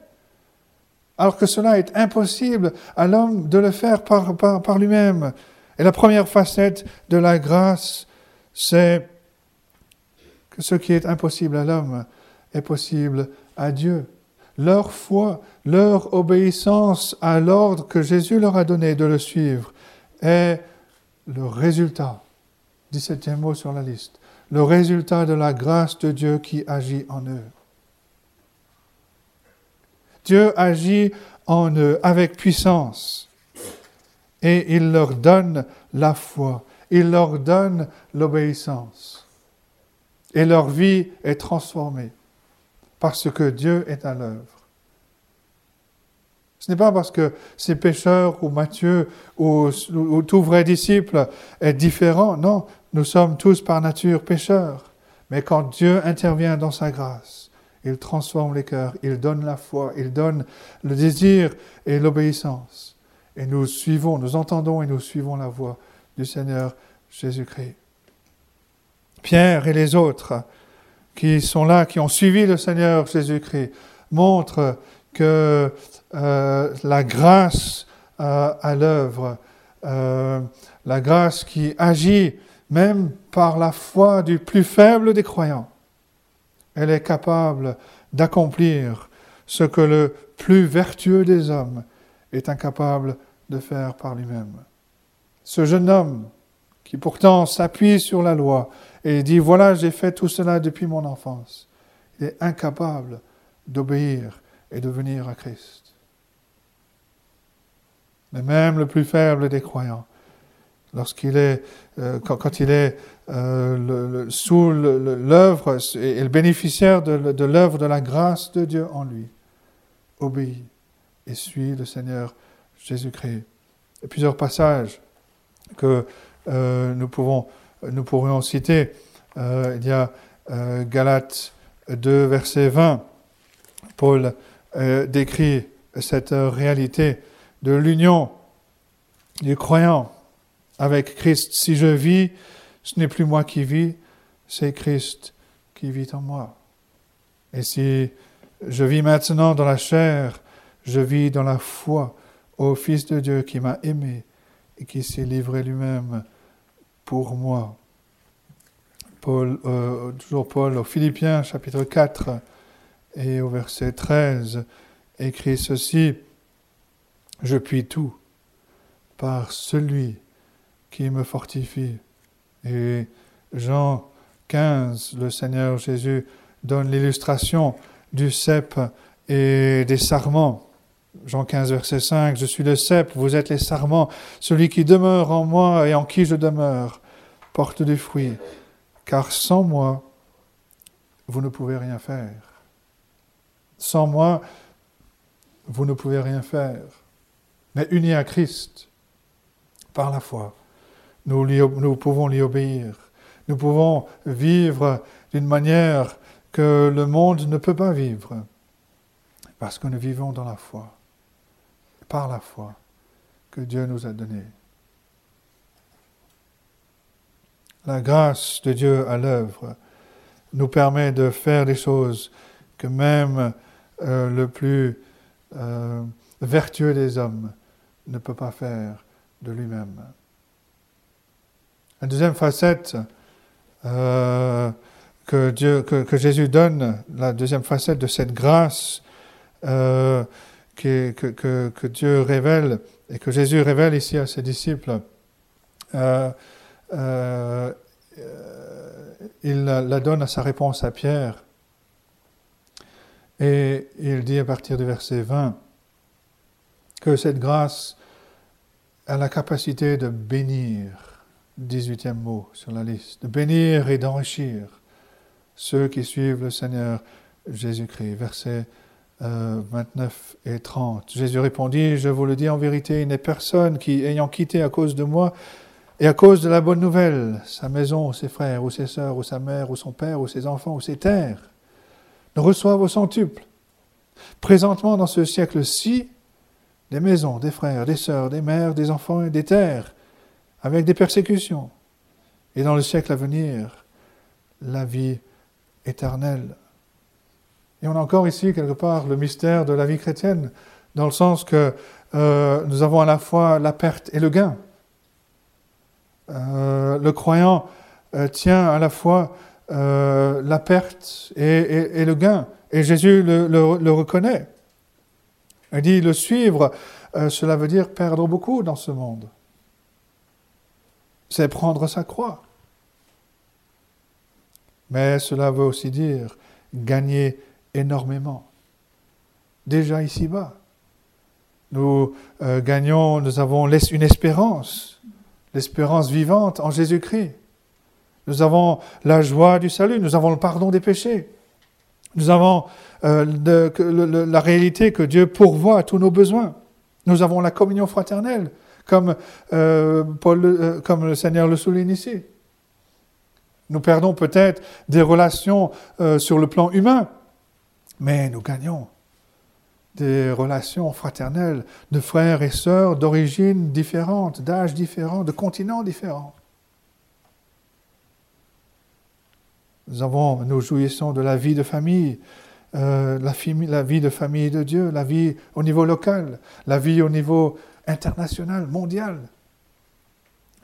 [SPEAKER 1] Alors que cela est impossible à l'homme de le faire par, lui-même. Et la première facette de la grâce, c'est que ce qui est impossible à l'homme est possible à Dieu. Leur foi, leur obéissance à l'ordre que Jésus leur a donné de le suivre est le résultat, 17e mot sur la liste, le résultat de la grâce de Dieu qui agit en eux. Dieu agit en eux avec puissance et il leur donne la foi, il leur donne l'obéissance. Et leur vie est transformée parce que Dieu est à l'œuvre. Ce n'est pas parce que ces pécheurs ou Matthieu ou, ou, tout vrai disciple est différent. Non, nous sommes tous par nature pécheurs. Mais quand Dieu intervient dans sa grâce, il transforme les cœurs, il donne la foi, il donne le désir et l'obéissance et nous suivons, nous entendons et nous suivons la voix du Seigneur Jésus-Christ. Pierre et les autres qui sont là, qui ont suivi le Seigneur Jésus-Christ, montrent que euh, la grâce euh, à l'œuvre, euh, la grâce qui agit même par la foi du plus faible des croyants, elle est capable d'accomplir ce que le plus vertueux des hommes est incapable de faire par lui-même. Ce jeune homme, qui pourtant s'appuie sur la loi et dit, voilà, j'ai fait tout cela depuis mon enfance, il est incapable d'obéir et de venir à Christ. Mais même le plus faible des croyants, lorsqu'il est, euh, quand, il est euh, sous l'œuvre et le bénéficiaire de, de l'œuvre de la grâce de Dieu en lui, obéit et suit le Seigneur Jésus-Christ. A plusieurs passages que euh, nous, pouvons, nous pourrions citer. il y a Galates 2, verset 20. Paul décrit cette réalité de l'union du croyant avec Christ. Si je vis, ce n'est plus moi qui vis, c'est Christ qui vit en moi. Et si je vis maintenant dans la chair, je vis dans la foi au Fils de Dieu qui m'a aimé et qui s'est livré lui-même pour moi. Paul, euh, toujours Paul, aux Philippiens chapitre 4 et au verset 13, écrit ceci, Je puis tout par celui qui me fortifie. Et Jean 15, le Seigneur Jésus donne l'illustration du cep et des sarments. Jean 15, verset 5, Je suis le cep, vous êtes les sarments. Celui qui demeure en moi et en qui je demeure porte du fruit, car sans moi, vous ne pouvez rien faire. Sans moi, vous ne pouvez rien faire. Mais unis à Christ, par la foi, nous, nous pouvons lui obéir. Nous pouvons vivre d'une manière que le monde ne peut pas vivre, parce que nous vivons dans la foi, par la foi que Dieu nous a donnée. La grâce de Dieu à l'œuvre nous permet de faire des choses que même euh, le plus euh, vertueux des hommes ne peut pas faire de lui-même. La deuxième facette euh, que, Dieu, que, Jésus donne, la deuxième facette de cette grâce que, Dieu révèle et que Jésus révèle ici à ses disciples, euh, il la donne à sa réponse à Pierre. Et il dit à partir du verset 20 que cette grâce a la capacité de bénir 18e mot sur la liste, de bénir et d'enrichir ceux qui suivent le Seigneur Jésus-Christ. Versets 29 et 30. Jésus répondit, je vous le dis en vérité, il n'est personne qui, ayant quitté à cause de moi et à cause de la bonne nouvelle, sa maison, ses frères, ou ses sœurs, ou sa mère, ou son père, ou ses enfants, ou ses terres, ne reçoive au centuple. Présentement, dans ce siècle-ci, des maisons, des frères, des sœurs, des mères, des enfants et des terres, avec des persécutions, et dans le siècle à venir, la vie éternelle. Et on a encore ici, quelque part, le mystère de la vie chrétienne, dans le sens que euh, nous avons à la fois la perte et le gain. Euh, le croyant euh, tient à la fois la perte et, le gain, et Jésus le, le reconnaît. Il dit le suivre, cela veut dire perdre beaucoup dans ce monde c'est prendre sa croix. Mais cela veut aussi dire gagner énormément. Déjà ici-bas, nous euh, gagnons, nous avons une espérance, l'espérance vivante en Jésus-Christ. Nous avons la joie du salut, nous avons le pardon des péchés. Nous avons euh, la réalité que Dieu pourvoit à tous nos besoins. Nous avons la communion fraternelle comme, euh, Paul, comme le Seigneur le souligne ici. Nous perdons peut-être des relations sur le plan humain, mais nous gagnons des relations fraternelles de frères et sœurs d'origines différentes, d'âges différents, de continents différents. Nous, avons, nous jouissons de la vie de famille, la, la, vie de famille de Dieu, la vie au niveau local, la vie au niveau international, mondial.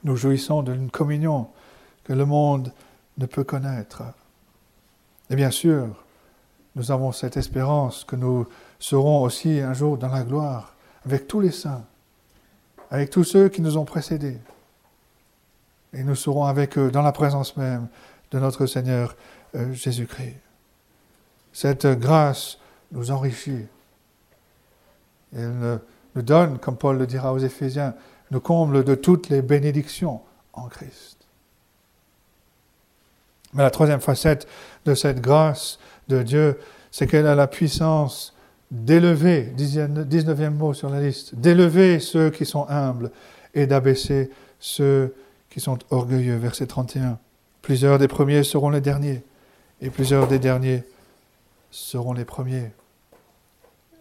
[SPEAKER 1] Nous jouissons d'une communion que le monde ne peut connaître. Et bien sûr, nous avons cette espérance que nous serons aussi un jour dans la gloire avec tous les saints, avec tous ceux qui nous ont précédés. Et nous serons avec eux dans la présence même de notre Seigneur euh, Jésus-Christ. Cette grâce nous enrichit. Elle nous donne, comme Paul le dira aux Éphésiens, nous comble de toutes les bénédictions en Christ. Mais la troisième facette de cette grâce de Dieu, c'est qu'elle a la puissance d'élever, 19e mot sur la liste, d'élever ceux qui sont humbles et d'abaisser ceux qui sont orgueilleux. Verset 31. Plusieurs des premiers seront les derniers, et plusieurs des derniers seront les premiers.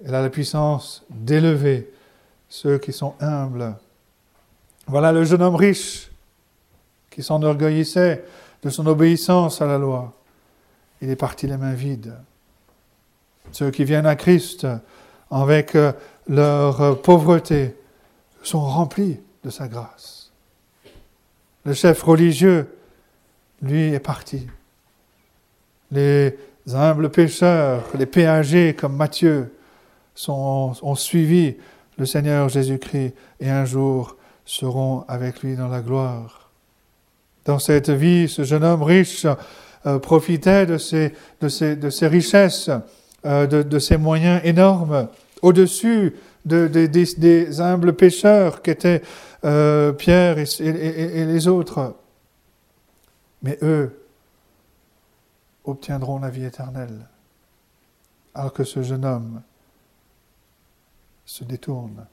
[SPEAKER 1] Elle a la puissance d'élever ceux qui sont humbles. Voilà le jeune homme riche qui s'enorgueillissait de son obéissance à la loi. Il est parti les mains vides. Ceux qui viennent à Christ avec euh, leur pauvreté sont remplis de sa grâce. Le chef religieux, lui, est parti. Les humbles pécheurs, les péagers comme Matthieu, ont suivi le Seigneur Jésus-Christ et un jour seront avec lui dans la gloire. Dans cette vie, ce jeune homme riche euh, profitait de ses richesses, euh, de, de, ses moyens énormes, au-dessus de, des humbles pécheurs qu'étaient euh, Pierre et les autres. Mais eux obtiendront la vie éternelle, alors que ce jeune homme se détourne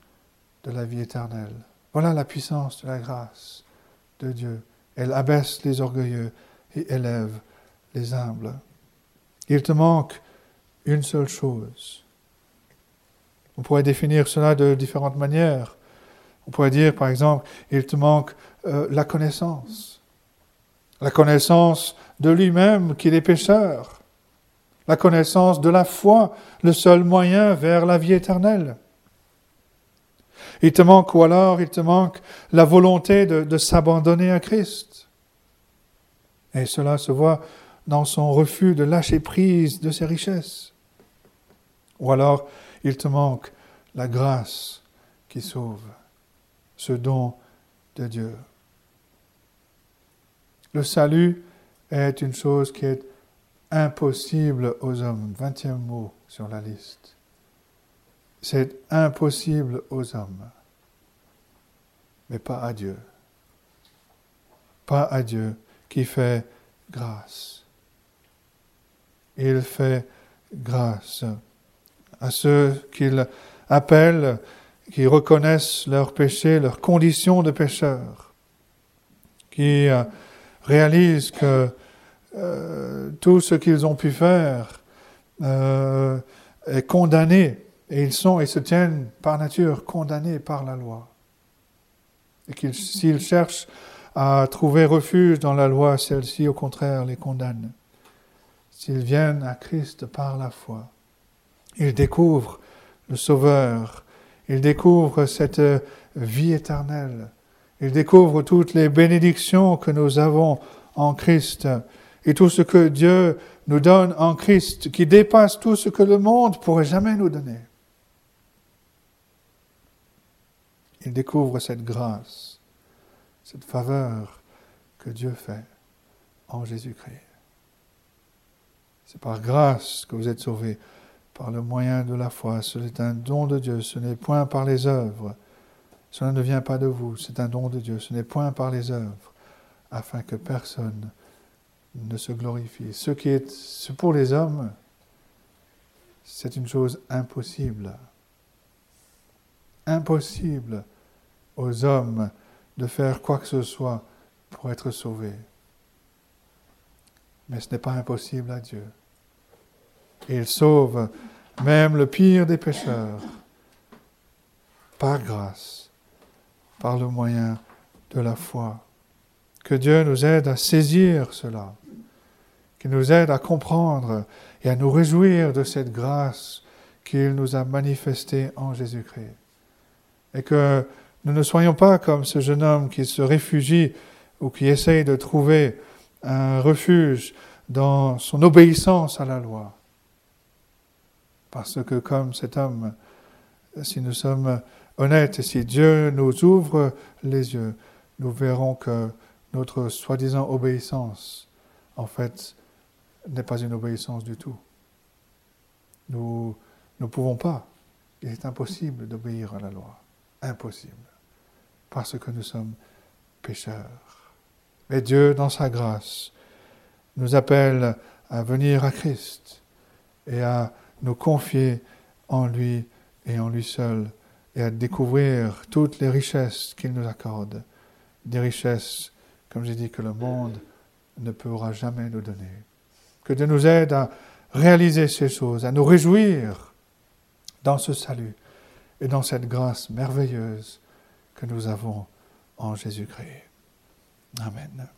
[SPEAKER 1] de la vie éternelle. Voilà la puissance de la grâce de Dieu. Elle abaisse les orgueilleux et élève les humbles. Il te manque une seule chose. On pourrait définir cela de différentes manières. On pourrait dire, par exemple, il te manque euh, la connaissance. La connaissance de lui-même qu'il est pécheur. La connaissance de la foi, le seul moyen vers la vie éternelle. Il te manque, ou alors il te manque la volonté de, de s'abandonner à Christ. Et cela se voit dans son refus de lâcher prise de ses richesses. Ou alors il te manque la grâce qui sauve, ce don de Dieu. Le salut est une chose qui est impossible aux hommes. Vingtième mot sur la liste. C'est impossible aux hommes, mais pas à Dieu. Pas à Dieu qui fait grâce. Il fait grâce à ceux qu'il appelle, qui reconnaissent leurs péchés, leurs conditions de pécheurs, qui euh, réalisent que euh, tout ce qu'ils ont pu faire euh, est condamné et ils sont et se tiennent par nature condamnés par la loi. Et s'ils cherchent à trouver refuge dans la loi, celle-ci au contraire les condamne. S'ils viennent à Christ par la foi, ils découvrent le Sauveur, ils découvrent cette vie éternelle, ils découvrent toutes les bénédictions que nous avons en Christ et tout ce que Dieu nous donne en Christ, qui dépasse tout ce que le monde pourrait jamais nous donner. Il découvre cette grâce, cette faveur que Dieu fait en Jésus-Christ. C'est par grâce que vous êtes sauvés, par le moyen de la foi. C'est un don de Dieu, ce n'est point par les œuvres. Cela ne vient pas de vous, c'est un don de Dieu, ce n'est point par les œuvres, afin que personne ne se glorifie. Ce qui est pour les hommes, c'est une chose impossible impossible aux hommes de faire quoi que ce soit pour être sauvés. Mais ce n'est pas impossible à Dieu. Il sauve même le pire des pécheurs par grâce, par le moyen de la foi. Que Dieu nous aide à saisir cela, qu'il nous aide à comprendre et à nous réjouir de cette grâce qu'il nous a manifestée en Jésus-Christ et que nous ne soyons pas comme ce jeune homme qui se réfugie ou qui essaye de trouver un refuge dans son obéissance à la loi, Parce que comme cet homme, si nous sommes honnêtes et si Dieu nous ouvre les yeux, nous verrons que notre soi-disant obéissance, en fait, n'est pas une obéissance du tout. Nous ne pouvons pas. Il est impossible d'obéir à la loi. Impossible. Parce que nous sommes pécheurs. Et Dieu, dans sa grâce, nous appelle à venir à Christ et à nous confier en lui et en lui seul et à découvrir toutes les richesses qu'il nous accorde, des richesses, comme j'ai dit, que le monde ne pourra jamais nous donner. Que Dieu nous aide à réaliser ces choses, à nous réjouir dans ce salut et dans cette grâce merveilleuse que nous avons en Jésus-Christ. Amen.